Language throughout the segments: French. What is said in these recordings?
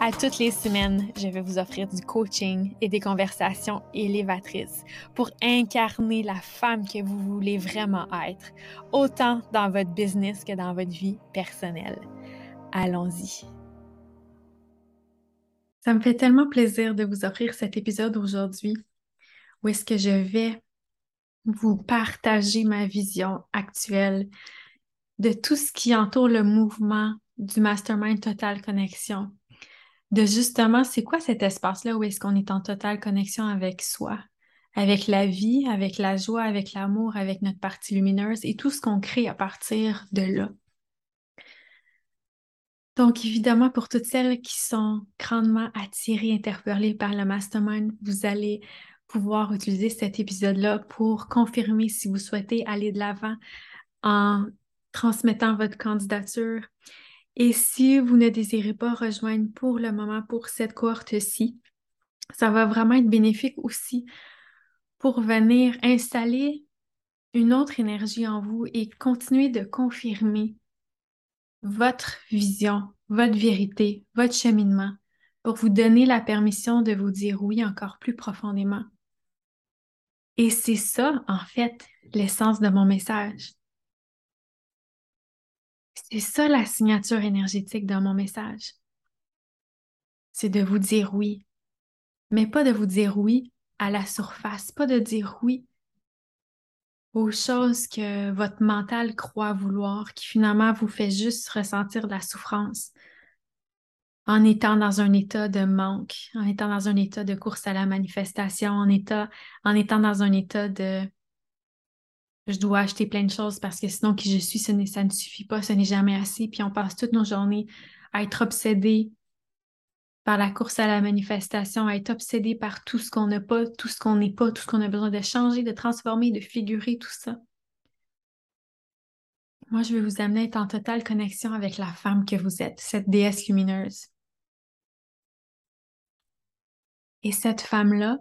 À toutes les semaines, je vais vous offrir du coaching et des conversations élévatrices pour incarner la femme que vous voulez vraiment être, autant dans votre business que dans votre vie personnelle. Allons-y. Ça me fait tellement plaisir de vous offrir cet épisode aujourd'hui où est-ce que je vais vous partager ma vision actuelle de tout ce qui entoure le mouvement du Mastermind Total Connexion de justement, c'est quoi cet espace-là où est-ce qu'on est en totale connexion avec soi, avec la vie, avec la joie, avec l'amour, avec notre partie lumineuse et tout ce qu'on crée à partir de là? Donc, évidemment, pour toutes celles qui sont grandement attirées, interpellées par le mastermind, vous allez pouvoir utiliser cet épisode-là pour confirmer si vous souhaitez aller de l'avant en transmettant votre candidature et si vous ne désirez pas rejoindre pour le moment pour cette cohorte-ci, ça va vraiment être bénéfique aussi pour venir installer une autre énergie en vous et continuer de confirmer votre vision, votre vérité, votre cheminement pour vous donner la permission de vous dire oui encore plus profondément. Et c'est ça, en fait, l'essence de mon message. C'est ça la signature énergétique dans mon message. C'est de vous dire oui, mais pas de vous dire oui à la surface, pas de dire oui aux choses que votre mental croit vouloir, qui finalement vous fait juste ressentir de la souffrance en étant dans un état de manque, en étant dans un état de course à la manifestation, en, étant dans un état de je dois acheter plein de choses parce que sinon qui je suis, ça ne suffit pas, ce n'est jamais assez. Puis on passe toutes nos journées à être obsédé par la course à la manifestation, à être obsédé par tout ce qu'on n'a pas, tout ce qu'on n'est pas, tout ce qu'on a besoin de changer, de transformer, de figurer, tout ça. Moi, je vais vous amener à être en totale connexion avec la femme que vous êtes, cette déesse lumineuse. Et cette femme-là,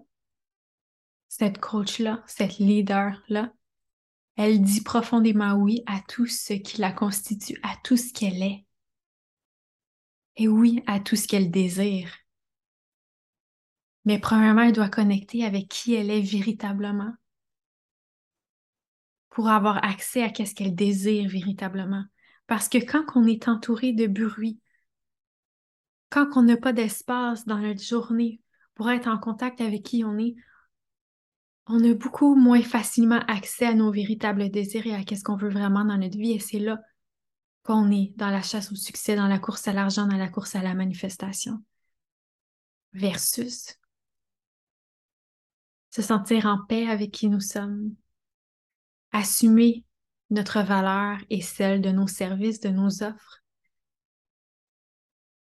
cette coach-là, cette leader-là, elle dit profondément oui à tout ce qui la constitue, à tout ce qu'elle est. Et oui à tout ce qu'elle désire. Mais premièrement, elle doit connecter avec qui elle est véritablement pour avoir accès à ce qu'elle désire véritablement. Parce que quand on est entouré de bruit, quand on n'a pas d'espace dans notre journée pour être en contact avec qui on est, on a beaucoup moins facilement accès à nos véritables désirs et à ce qu'on veut vraiment dans notre vie. Et c'est là qu'on est dans la chasse au succès, dans la course à l'argent, dans la course à la manifestation. Versus se sentir en paix avec qui nous sommes, assumer notre valeur et celle de nos services, de nos offres,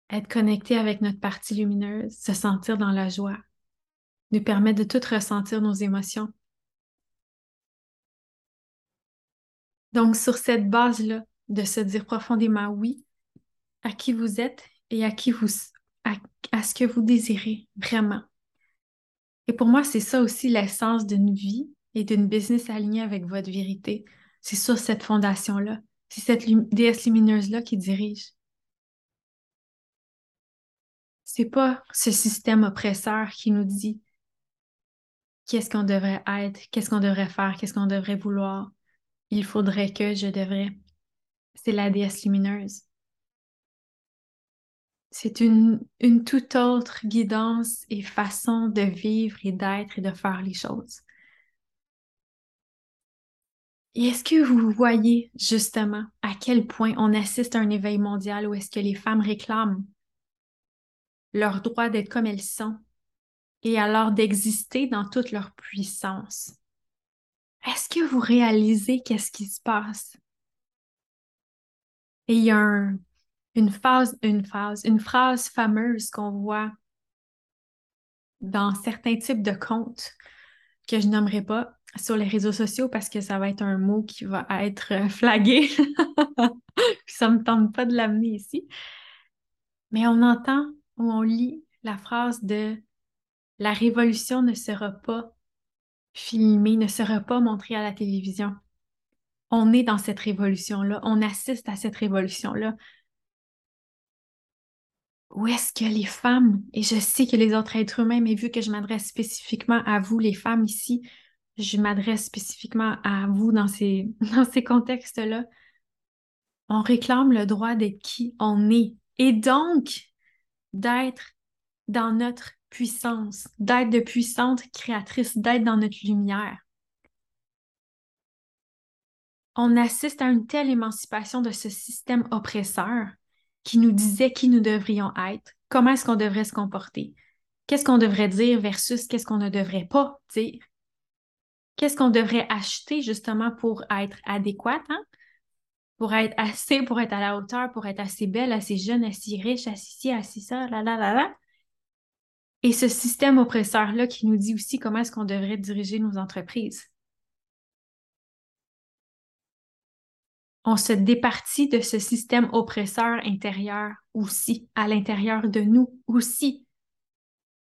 être connecté avec notre partie lumineuse, se sentir dans la joie, nous permet de tout ressentir nos émotions. Donc, sur cette base-là, de se dire profondément oui à qui vous êtes et à qui vous à, ce que vous désirez vraiment. Et pour moi, c'est ça aussi l'essence d'une vie et d'une business alignée avec votre vérité. C'est sur cette fondation-là. C'est cette déesse lumineuse-là qui dirige. C'est pas ce système oppresseur qui nous dit qu'est-ce qu'on devrait être, qu'est-ce qu'on devrait faire, qu'est-ce qu'on devrait vouloir. Il faudrait que je devrais. C'est la déesse lumineuse. C'est une, toute autre guidance et façon de vivre et d'être et de faire les choses. Et est-ce que vous voyez justement à quel point on assiste à un éveil mondial où est-ce que les femmes réclament leur droit d'être comme elles sont, et alors d'exister dans toute leur puissance. Est-ce que vous réalisez qu'est-ce qui se passe? Et il y a une phase, une phase, une phrase fameuse qu'on voit dans certains types de comptes que je nommerai pas sur les réseaux sociaux parce que ça va être un mot qui va être euh, flagué. Ça me tente pas de l'amener ici. Mais on entend ou on lit la phrase de la révolution ne sera pas filmée, ne sera pas montrée à la télévision. On est dans cette révolution-là, on assiste à cette révolution-là. Où est-ce que les femmes, et je sais que les autres êtres humains, mais vu que je m'adresse spécifiquement à vous, les femmes ici, je m'adresse spécifiquement à vous dans ces, contextes-là, on réclame le droit d'être qui on est et donc d'être dans notre puissance, d'être de puissante créatrice, d'être dans notre lumière. On assiste à une telle émancipation de ce système oppresseur qui nous disait qui nous devrions être, comment est-ce qu'on devrait se comporter, qu'est-ce qu'on devrait dire versus qu'est-ce qu'on ne devrait pas dire, qu'est-ce qu'on devrait acheter justement pour être adéquat, hein? pour être assez, pour être à la hauteur, pour être assez belle, assez jeune, assez riche, assez ci, assez ça, là, là, là, là. Et ce système oppresseur-là qui nous dit aussi comment est-ce qu'on devrait diriger nos entreprises. On se départit de ce système oppresseur intérieur aussi, à l'intérieur de nous aussi.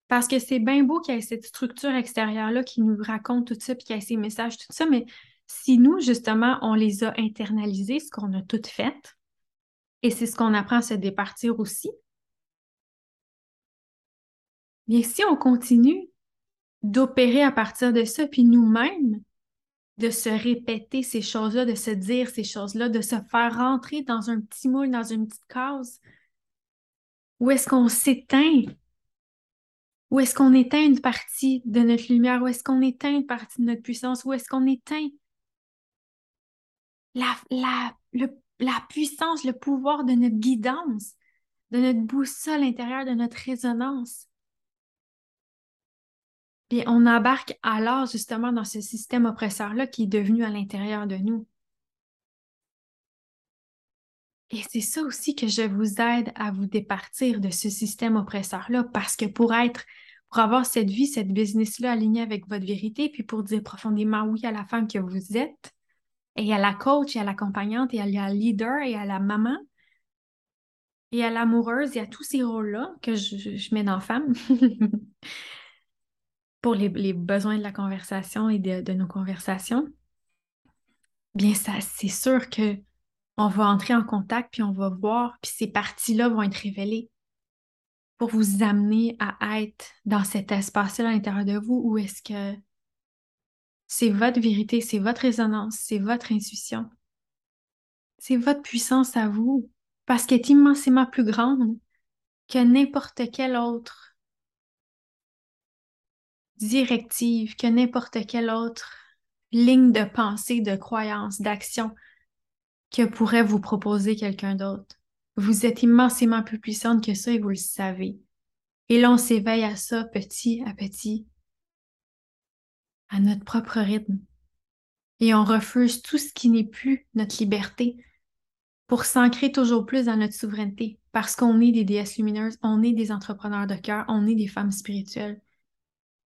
Parce que c'est bien beau qu'il y ait cette structure extérieure-là qui nous raconte tout ça, puis qu'il y ait ces messages, tout ça, mais si nous, justement, on les a internalisés, ce qu'on a toutes fait, et c'est ce qu'on apprend à se départir aussi, bien si on continue d'opérer à partir de ça, puis nous-mêmes, de se répéter ces choses-là, de se dire ces choses-là, de se faire rentrer dans un petit moule, dans une petite case, où est-ce qu'on s'éteint? Où est-ce qu'on éteint une partie de notre lumière? Où est-ce qu'on éteint une partie de notre puissance? Où est-ce qu'on éteint la, la puissance, le pouvoir de notre guidance, de notre boussole intérieure, de notre résonance? Puis on embarque alors justement dans ce système oppresseur-là qui est devenu à l'intérieur de nous. Et c'est ça aussi que je vous aide à vous départir de ce système oppresseur-là, parce que pour être, pour avoir cette vie, cette business-là alignée avec votre vérité, puis pour dire profondément oui à la femme que vous êtes, et à la coach, et à l'accompagnante, et à la leader, et à la maman, et à l'amoureuse, et à tous ces rôles-là que je, mets dans femme pour les, besoins de la conversation et de, nos conversations. Bien, ça, c'est sûr que on va entrer en contact, puis on va voir, puis ces parties-là vont être révélées pour vous amener à être dans cet espace-là à l'intérieur de vous où est-ce que c'est votre vérité, c'est votre résonance, c'est votre intuition. C'est votre puissance à vous, parce qu'elle est immensément plus grande que n'importe quelle autre directive, que n'importe quelle autre ligne de pensée, de croyance, d'action que pourrait vous proposer quelqu'un d'autre. Vous êtes immensément plus puissante que ça et vous le savez. Et là, on s'éveille à ça petit à petit, à notre propre rythme. Et on refuse tout ce qui n'est plus notre liberté pour s'ancrer toujours plus dans notre souveraineté, parce qu'on est des déesses lumineuses, on est des entrepreneurs de cœur, on est des femmes spirituelles.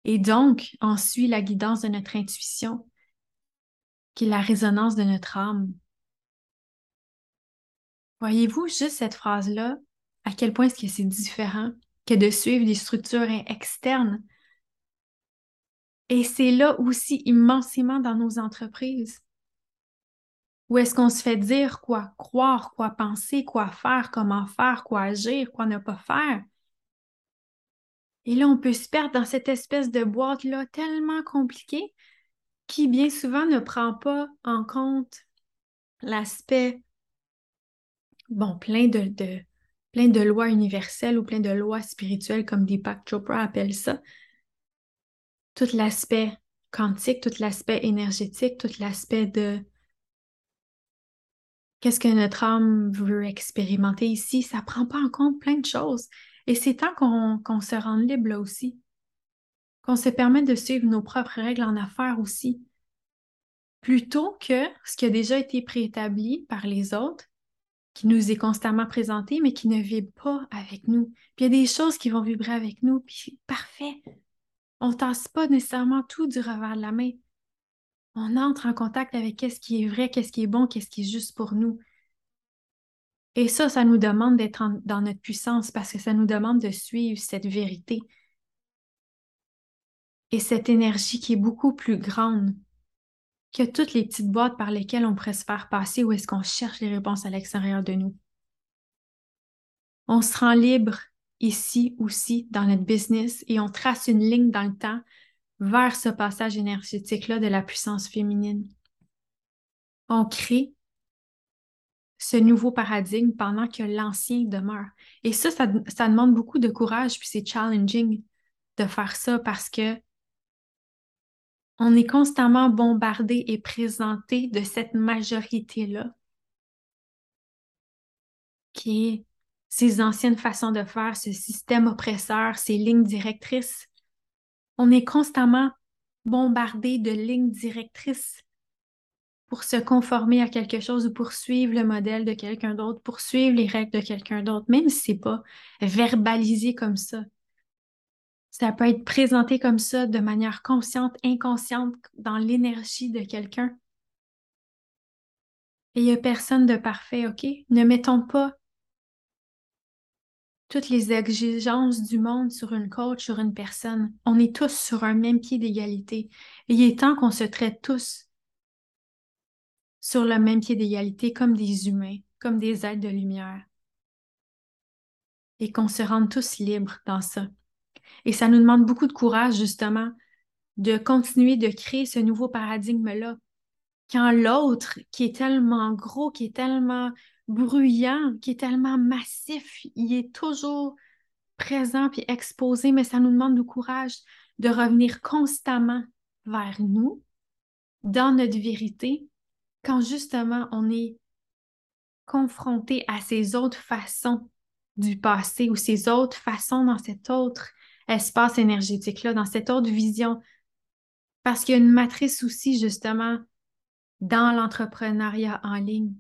Et donc, on suit la guidance de notre intuition, qui est la résonance de notre âme. Voyez-vous juste cette phrase-là, à quel point est-ce que c'est différent que de suivre des structures externes? Et c'est là aussi immensément dans nos entreprises. Où est-ce qu'on se fait dire quoi croire, quoi penser, quoi faire, comment faire, quoi agir, quoi ne pas faire? Et là, on peut se perdre dans cette espèce de boîte-là tellement compliquée qui bien souvent ne prend pas en compte l'aspect, bon, plein de, plein de lois universelles ou plein de lois spirituelles comme Deepak Chopra appelle ça, tout l'aspect quantique, tout l'aspect énergétique, tout l'aspect de qu'est-ce que notre âme veut expérimenter ici, ça prend pas en compte plein de choses. Et c'est temps qu'on se rende libre là aussi, qu'on se permette de suivre nos propres règles en affaires aussi, plutôt que ce qui a déjà été préétabli par les autres, qui nous est constamment présenté, mais qui ne vibre pas avec nous. Puis il y a des choses qui vont vibrer avec nous, puis parfait. On ne tasse pas nécessairement tout du revers de la main. On entre en contact avec qu'est-ce qui est vrai, qu'est-ce qui est bon, qu'est-ce qui est juste pour nous. Et ça, ça nous demande d'être dans notre puissance parce que ça nous demande de suivre cette vérité et cette énergie qui est beaucoup plus grande que toutes les petites boîtes par lesquelles on pourrait se faire passer ou est-ce qu'on cherche les réponses à l'extérieur de nous. On se rend libre ici aussi dans notre business et on trace une ligne dans le temps vers ce passage énergétique-là de la puissance féminine. On crée ce nouveau paradigme pendant que l'ancien demeure. Et ça, ça, demande beaucoup de courage, puis c'est challenging de faire ça parce que on est constamment bombardé et présenté de cette majorité-là, qui est ces anciennes façons de faire, ce système oppresseur, ces lignes directrices. On est constamment bombardé de lignes directrices pour se conformer à quelque chose ou pour suivre le modèle de quelqu'un d'autre, pour suivre les règles de quelqu'un d'autre, même si c'est pas verbalisé comme ça. Ça peut être présenté comme ça de manière consciente, inconsciente, dans l'énergie de quelqu'un. Et il n'y a personne de parfait, OK? Ne mettons pas toutes les exigences du monde sur une coach, sur une personne. On est tous sur un même pied d'égalité. Il est temps qu'on se traite tous sur le même pied d'égalité comme des humains, comme des êtres de lumière. Et qu'on se rende tous libres dans ça. Et ça nous demande beaucoup de courage, justement, de continuer de créer ce nouveau paradigme-là. Quand l'autre, qui est tellement gros, qui est tellement bruyant, qui est tellement massif, il est toujours présent puis exposé, mais ça nous demande du courage de revenir constamment vers nous, dans notre vérité, quand justement on est confronté à ces autres façons du passé ou ces autres façons dans cet autre espace énergétique-là, dans cette autre vision. Parce qu'il y a une matrice aussi, justement, dans l'entrepreneuriat en ligne.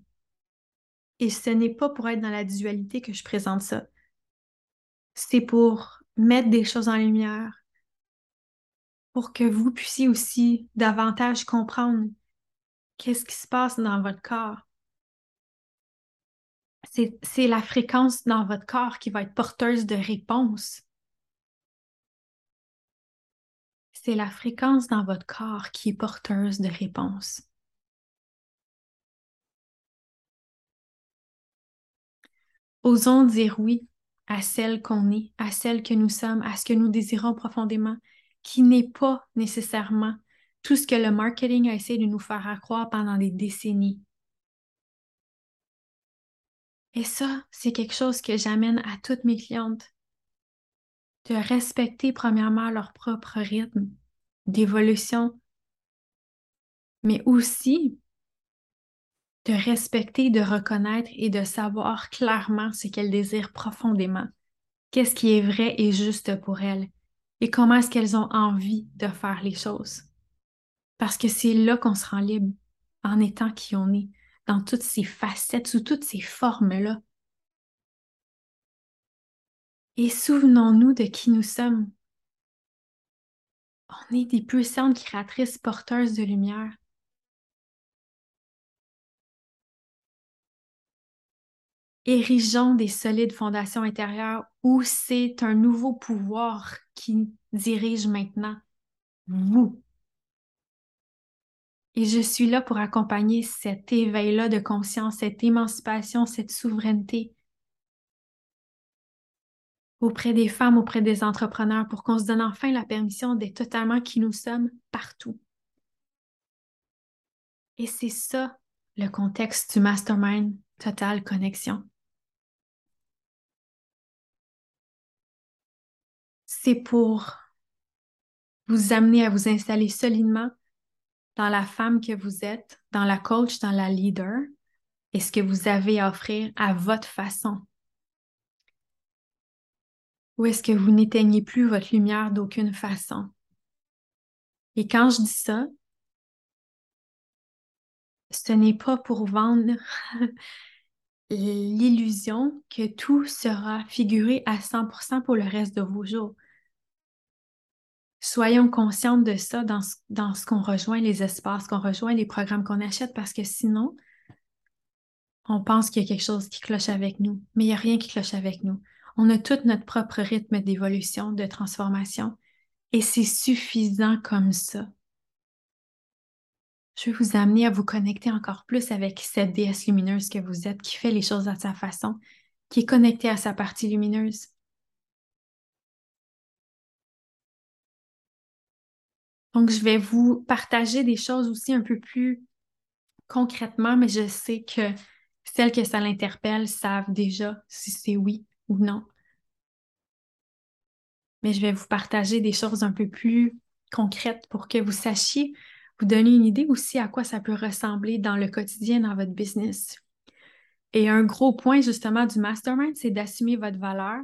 Et ce n'est pas pour être dans la dualité que je présente ça. C'est pour mettre des choses en lumière, pour que vous puissiez aussi davantage comprendre qu'est-ce qui se passe dans votre corps? C'est la fréquence dans votre corps qui va être porteuse de réponses. c'est la fréquence dans votre corps qui est porteuse de réponses. Osons dire oui à celle qu'on est, à celle que nous sommes, à ce que nous désirons profondément, qui n'est pas nécessairement tout ce que le marketing a essayé de nous faire croire pendant des décennies. Et ça, c'est quelque chose que j'amène à toutes mes clientes de respecter premièrement leur propre rythme d'évolution, mais aussi de respecter, de reconnaître et de savoir clairement ce qu'elles désirent profondément, qu'est-ce qui est vrai et juste pour elles, et comment est-ce qu'elles ont envie de faire les choses. Parce que c'est là qu'on se rend libre, en étant qui on est, dans toutes ces facettes, sous toutes ces formes-là. Et souvenons-nous de qui nous sommes. On est des puissantes créatrices porteuses de lumière. Érigeons des solides fondations intérieures où c'est un nouveau pouvoir qui dirige maintenant vous. Et je suis là pour accompagner cet éveil-là de conscience, cette émancipation, cette souveraineté auprès des femmes, auprès des entrepreneurs, pour qu'on se donne enfin la permission d'être totalement qui nous sommes partout. Et c'est ça le contexte du mastermind Total Connexion. C'est pour vous amener à vous installer solidement dans la femme que vous êtes, dans la coach, dans la leader, et ce que vous avez à offrir à votre façon, ou est-ce que vous n'éteignez plus votre lumière d'aucune façon? Et quand je dis ça, ce n'est pas pour vendre l'illusion que tout sera figuré à 100% pour le reste de vos jours. Soyons conscientes de ça dans ce, qu'on rejoint, les espaces qu'on rejoint, les programmes qu'on achète, parce que sinon, on pense qu'il y a quelque chose qui cloche avec nous, mais il n'y a rien qui cloche avec nous. On a tout notre propre rythme d'évolution, de transformation, et c'est suffisant comme ça. Je vais vous amener à vous connecter encore plus avec cette déesse lumineuse que vous êtes, qui fait les choses à sa façon, qui est connectée à sa partie lumineuse. Donc, je vais vous partager des choses aussi un peu plus concrètement, mais je sais que celles que ça l'interpelle savent déjà si c'est oui ou non. Mais je vais vous partager des choses un peu plus concrètes pour que vous sachiez vous donner une idée aussi à quoi ça peut ressembler dans le quotidien, dans votre business. Et un gros point justement du mastermind, c'est d'assumer votre valeur,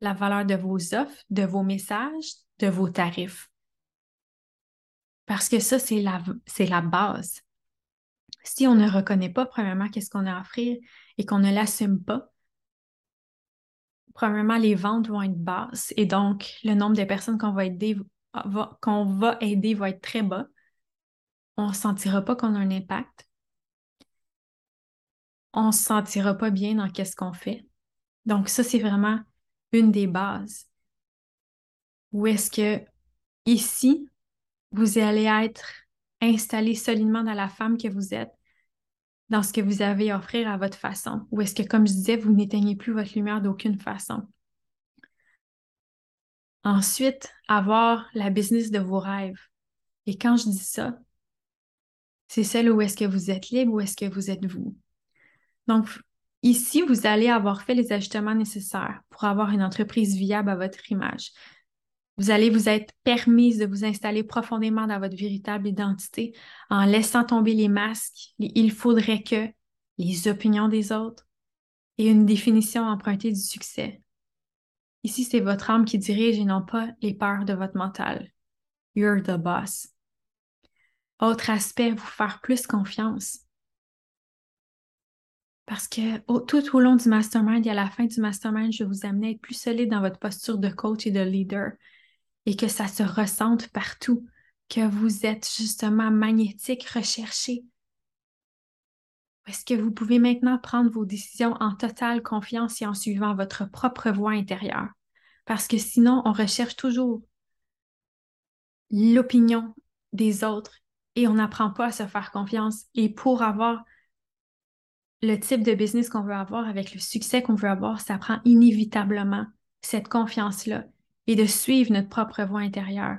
la valeur de vos offres, de vos messages, de vos tarifs. Parce que ça, c'est la, c'est la base. Si on ne reconnaît pas, premièrement, qu'est-ce qu'on a à offrir et qu'on ne l'assume pas, premièrement, les ventes vont être basses et donc le nombre de personnes qu'on va aider qu'on va aider va être très bas on ne sentira pas qu'on a un impact. On ne se sentira pas bien dans qu'est-ce qu'on fait. Donc ça, c'est vraiment une des bases. Où est-ce que ici, vous allez être installé solidement dans la femme que vous êtes, dans ce que vous avez à offrir à votre façon, ou est-ce que, comme je disais, vous n'éteignez plus votre lumière d'aucune façon? Ensuite, avoir la business de vos rêves. Et quand je dis ça, c'est celle où est-ce que vous êtes libre, où est-ce que vous êtes vous. Donc, ici, vous allez avoir fait les ajustements nécessaires pour avoir une entreprise viable à votre image. Vous allez vous être permise de vous installer profondément dans votre véritable identité en laissant tomber les masques. Il faudrait que les opinions des autres et une définition empruntée du succès. Ici, c'est votre âme qui dirige et non pas les peurs de votre mental. You're the boss. Autre aspect, vous faire plus confiance. Parce que tout au long du mastermind et à la fin du mastermind, je vais vous amener à être plus solide dans votre posture de coach et de leader et que ça se ressente partout, que vous êtes justement magnétique, recherché. Est-ce que vous pouvez maintenant prendre vos décisions en totale confiance et en suivant votre propre voie intérieure? Parce que sinon, on recherche toujours l'opinion des autres et on n'apprend pas à se faire confiance. Et pour avoir le type de business qu'on veut avoir, avec le succès qu'on veut avoir, ça prend inévitablement cette confiance-là et de suivre notre propre voie intérieure.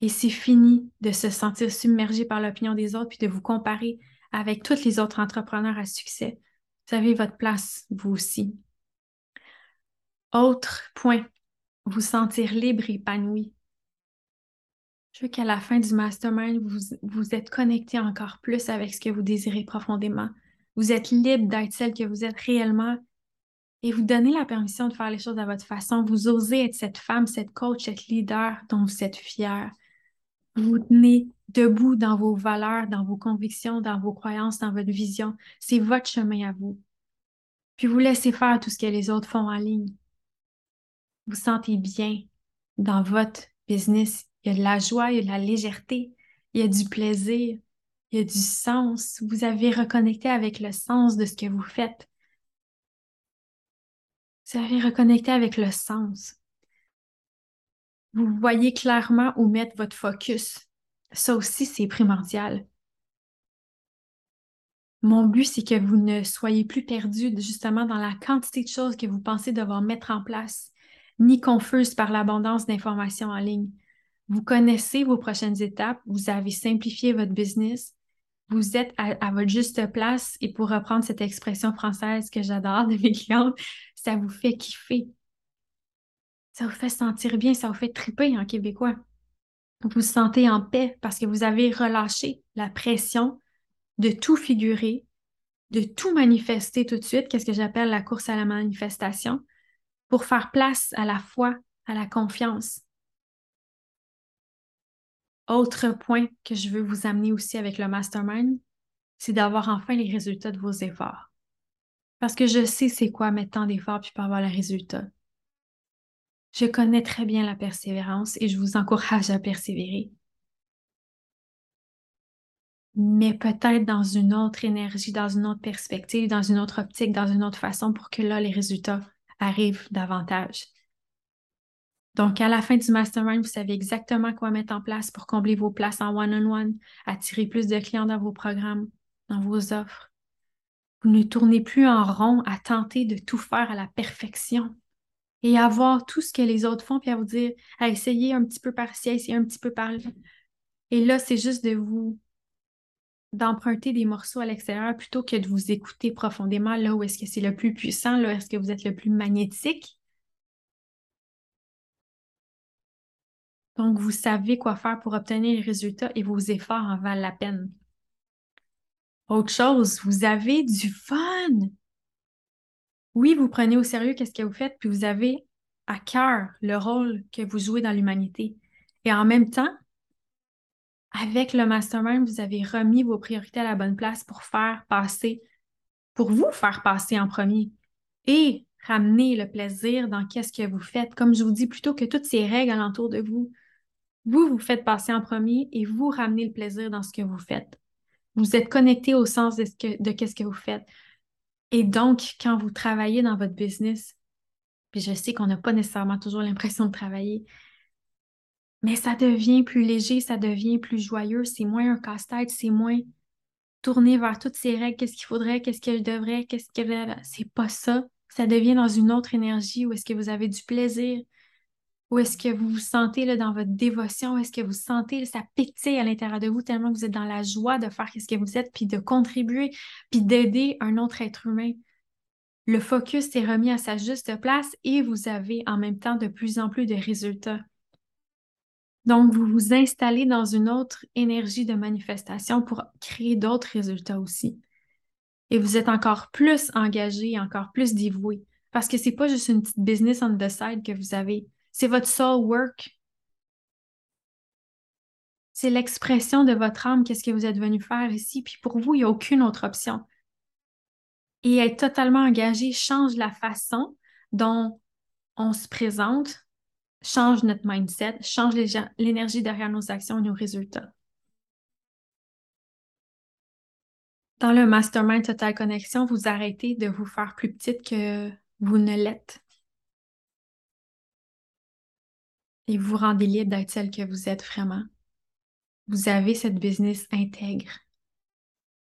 Et c'est fini de se sentir submergé par l'opinion des autres puis de vous comparer avec tous les autres entrepreneurs à succès. Vous avez votre place, vous aussi. Autre point, vous sentir libre et épanoui. Je veux qu'à la fin du mastermind, vous, vous êtes connecté encore plus avec ce que vous désirez profondément. Vous êtes libre d'être celle que vous êtes réellement et vous donnez la permission de faire les choses à votre façon. Vous osez être cette femme, cette coach, cette leader dont vous êtes fier. Vous tenez debout dans vos valeurs, dans vos convictions, dans vos croyances, dans votre vision. C'est votre chemin à vous. Puis vous laissez faire tout ce que les autres font en ligne. Vous sentez bien dans votre business il y a de la joie, il y a de la légèreté, il y a du plaisir, il y a du sens. Vous avez reconnecté avec le sens de ce que vous faites. Vous avez reconnecté avec le sens. Vous voyez clairement où mettre votre focus. Ça aussi, c'est primordial. Mon but, c'est que vous ne soyez plus perdu justement dans la quantité de choses que vous pensez devoir mettre en place, ni confuse par l'abondance d'informations en ligne. Vous connaissez vos prochaines étapes, vous avez simplifié votre business, vous êtes à, votre juste place et pour reprendre cette expression française que j'adore de mes clientes, ça vous fait kiffer. Ça vous fait sentir bien, ça vous fait triper en québécois. Vous vous sentez en paix parce que vous avez relâché la pression de tout figurer, de tout manifester tout de suite, qu'est-ce que j'appelle la course à la manifestation, pour faire place à la foi, à la confiance, autre point que je veux vous amener aussi avec le mastermind, c'est d'avoir enfin les résultats de vos efforts. Parce que je sais c'est quoi mettre tant d'efforts puis pas avoir le résultat. Je connais très bien la persévérance et je vous encourage à persévérer. Mais peut-être dans une autre énergie, dans une autre perspective, dans une autre optique, dans une autre façon pour que là, les résultats arrivent davantage. Donc, à la fin du mastermind, vous savez exactement quoi mettre en place pour combler vos places en one-on-one, attirer plus de clients dans vos programmes, dans vos offres. Vous ne tournez plus en rond à tenter de tout faire à la perfection et à voir tout ce que les autres font, puis à vous dire, à essayer un petit peu par-ci, essayer un petit peu par-là. Et là, c'est juste de vous d'emprunter des morceaux à l'extérieur plutôt que de vous écouter profondément là où est-ce que c'est le plus puissant, là où est-ce que vous êtes le plus magnétique Donc, vous savez quoi faire pour obtenir les résultats et vos efforts en valent la peine. Autre chose, vous avez du fun. Oui, vous prenez au sérieux qu'est-ce que vous faites, puis vous avez à cœur le rôle que vous jouez dans l'humanité. Et en même temps, avec le mastermind, vous avez remis vos priorités à la bonne place pour faire passer, pour vous faire passer en premier. Et ramener le plaisir dans qu'est-ce que vous faites. Comme je vous dis, plutôt que toutes ces règles alentour de vous, vous vous faites passer en premier et vous ramenez le plaisir dans ce que vous faites. Vous êtes connecté au sens de ce que, de qu'est-ce que vous faites. Et donc, quand vous travaillez dans votre business, puis je sais qu'on n'a pas nécessairement toujours l'impression de travailler, mais ça devient plus léger, ça devient plus joyeux, c'est moins un casse-tête, c'est moins tourné vers toutes ces règles, qu'est-ce qu'il faudrait, qu'est-ce que je devrais, qu'est-ce que... C'est pas ça. Ça devient dans une autre énergie où est-ce que vous avez du plaisir, où est-ce que vous vous sentez là, dans votre dévotion? Est-ce que vous sentez ça pétille à l'intérieur de vous tellement que vous êtes dans la joie de faire ce que vous êtes, puis de contribuer, puis d'aider un autre être humain? Le focus est remis à sa juste place et vous avez en même temps de plus en plus de résultats. Donc, vous vous installez dans une autre énergie de manifestation pour créer d'autres résultats aussi. Et vous êtes encore plus engagé, encore plus dévoué. Parce que c'est pas juste une petite business on the side que vous avez. C'est votre soul work. C'est l'expression de votre âme, qu'est-ce que vous êtes venu faire ici. Puis pour vous, il n'y a aucune autre option. Et être totalement engagé change la façon dont on se présente, change notre mindset, change l'énergie derrière nos actions et nos résultats. Dans le mastermind Total Connexion, vous arrêtez de vous faire plus petite que vous ne l'êtes. Et vous vous rendez libre d'être celle que vous êtes vraiment. Vous avez cette business intègre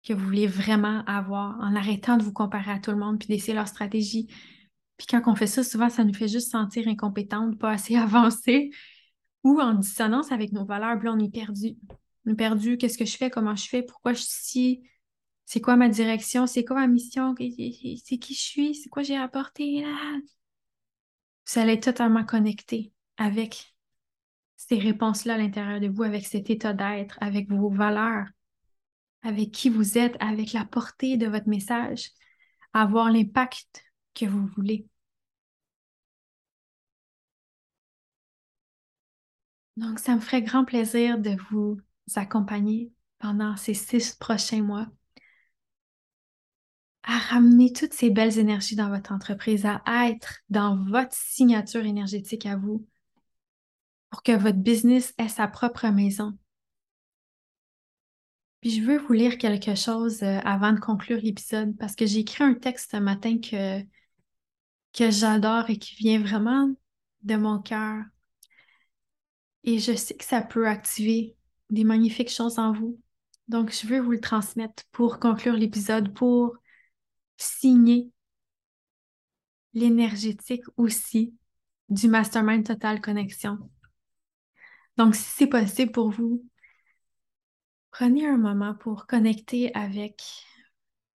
que vous voulez vraiment avoir en arrêtant de vous comparer à tout le monde puis d'essayer leur stratégie. Puis quand on fait ça, souvent, ça nous fait juste sentir incompétente, pas assez avancée ou en dissonance avec nos valeurs. Puis on est perdu. On est perdu. Qu'est-ce que je fais? Comment je fais? Pourquoi je suis ici? C'est quoi ma direction? C'est quoi ma mission? C'est qui je suis? C'est quoi j'ai apporté là? Vous allez être totalement connecté avec ces réponses-là à l'intérieur de vous, avec cet état d'être, avec vos valeurs, avec qui vous êtes, avec la portée de votre message, avoir l'impact que vous voulez. Donc, ça me ferait grand plaisir de vous accompagner pendant ces six prochains mois à ramener toutes ces belles énergies dans votre entreprise, à être dans votre signature énergétique à vous, pour que votre business ait sa propre maison. Puis je veux vous lire quelque chose euh, avant de conclure l'épisode parce que j'ai écrit un texte ce matin que, que j'adore et qui vient vraiment de mon cœur. Et je sais que ça peut activer des magnifiques choses en vous. Donc, je veux vous le transmettre pour conclure l'épisode, pour signer l'énergétique aussi du Mastermind Total Connexion. Donc, si c'est possible pour vous, prenez un moment pour connecter avec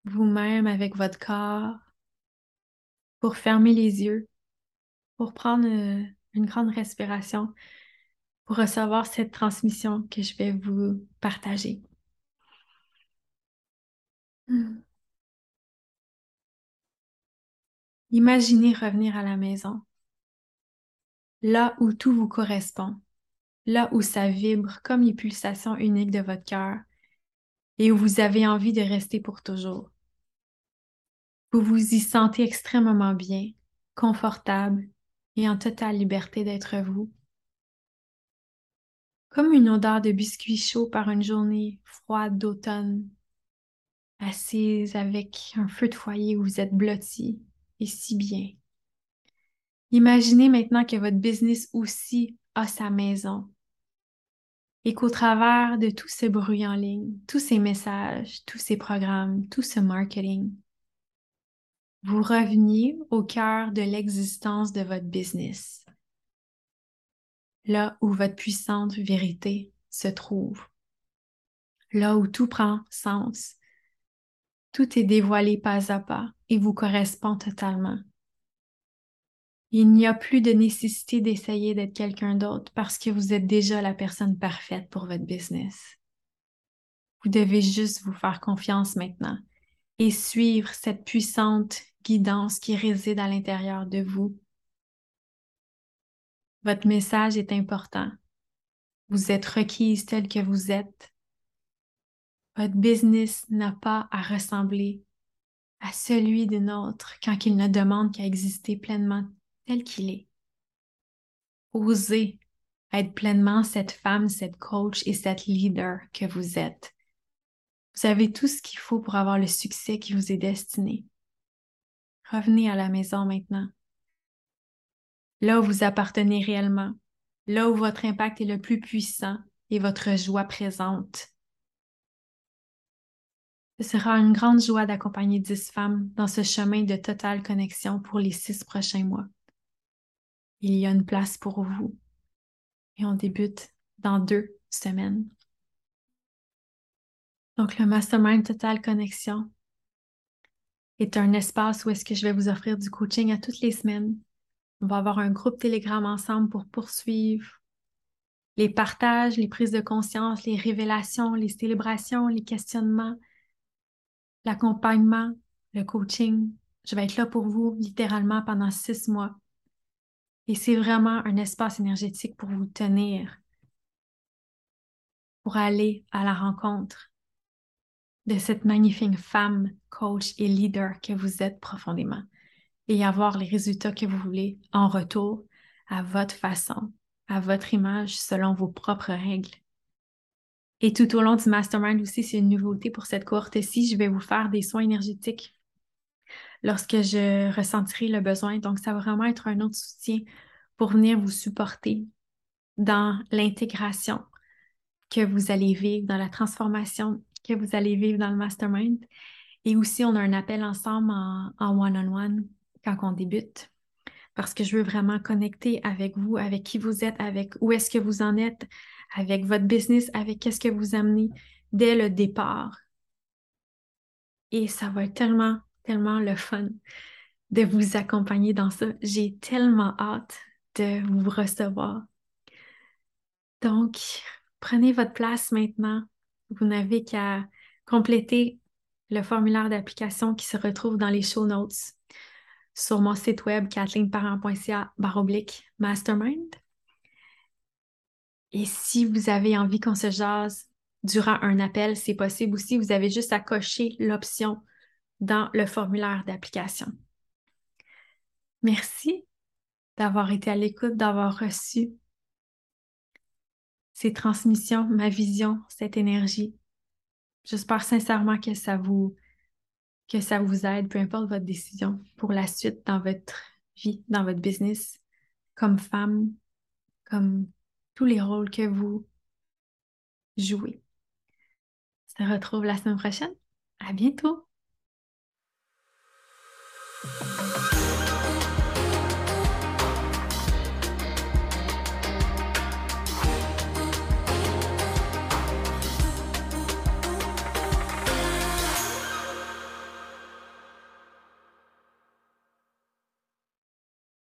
vous-même, avec votre corps, pour fermer les yeux, pour prendre euh, une grande respiration, pour recevoir cette transmission que je vais vous partager. Imaginez revenir à la maison, là où tout vous correspond là où ça vibre comme les pulsations uniques de votre cœur et où vous avez envie de rester pour toujours. Vous vous y sentez extrêmement bien, confortable et en totale liberté d'être vous. Comme une odeur de biscuits chaud par une journée froide d'automne, assise avec un feu de foyer où vous êtes blotti et si bien. Imaginez maintenant que votre business aussi a sa maison et qu'au travers de tout ce bruit en ligne, tous ces messages, tous ces programmes, tout ce marketing, vous reveniez au cœur de l'existence de votre business, là où votre puissante vérité se trouve, là où tout prend sens, tout est dévoilé pas à pas et vous correspond totalement. Il n'y a plus de nécessité d'essayer d'être quelqu'un d'autre parce que vous êtes déjà la personne parfaite pour votre business. Vous devez juste vous faire confiance maintenant et suivre cette puissante guidance qui réside à l'intérieur de vous. Votre message est important. Vous êtes requise tel que vous êtes. Votre business n'a pas à ressembler à celui d'une autre quand il ne demande qu'à exister pleinement tel qu'il est. Osez être pleinement cette femme, cette coach et cette leader que vous êtes. Vous avez tout ce qu'il faut pour avoir le succès qui vous est destiné. Revenez à la maison maintenant. Là où vous appartenez réellement, là où votre impact est le plus puissant et votre joie présente. Ce sera une grande joie d'accompagner dix femmes dans ce chemin de totale connexion pour les six prochains mois. Il y a une place pour vous et on débute dans deux semaines. Donc, le Mastermind Total Connexion est un espace où est-ce que je vais vous offrir du coaching à toutes les semaines. On va avoir un groupe Telegram ensemble pour poursuivre les partages, les prises de conscience, les révélations, les célébrations, les questionnements, l'accompagnement, le coaching. Je vais être là pour vous littéralement pendant six mois. Et c'est vraiment un espace énergétique pour vous tenir, pour aller à la rencontre de cette magnifique femme, coach et leader que vous êtes profondément et avoir les résultats que vous voulez en retour à votre façon, à votre image, selon vos propres règles. Et tout au long du mastermind aussi, c'est une nouveauté pour cette cohorte-ci. Je vais vous faire des soins énergétiques lorsque je ressentirai le besoin. Donc, ça va vraiment être un autre soutien pour venir vous supporter dans l'intégration que vous allez vivre, dans la transformation que vous allez vivre dans le mastermind. Et aussi, on a un appel ensemble en one-on-one quand on débute parce que je veux vraiment connecter avec vous, avec qui vous êtes, avec où est-ce que vous en êtes, avec votre business, avec qu'est-ce que vous amenez dès le départ. Et ça va être tellement, tellement le fun de vous accompagner dans ça. J'ai tellement hâte de vous recevoir. Donc, prenez votre place maintenant. Vous n'avez qu'à compléter le formulaire d'application qui se retrouve dans les show notes sur mon site web kathleenparent.ca mastermind. Et si vous avez envie qu'on se jase durant un appel, c'est possible aussi. Vous avez juste à cocher l'option dans le formulaire d'application. Merci d'avoir été à l'écoute, d'avoir reçu ces transmissions, ma vision, cette énergie. J'espère sincèrement que ça vous que ça vous aide, peu importe votre décision pour la suite dans votre vie, dans votre business, comme femme, comme tous les rôles que vous jouez. On se retrouve la semaine prochaine. À bientôt!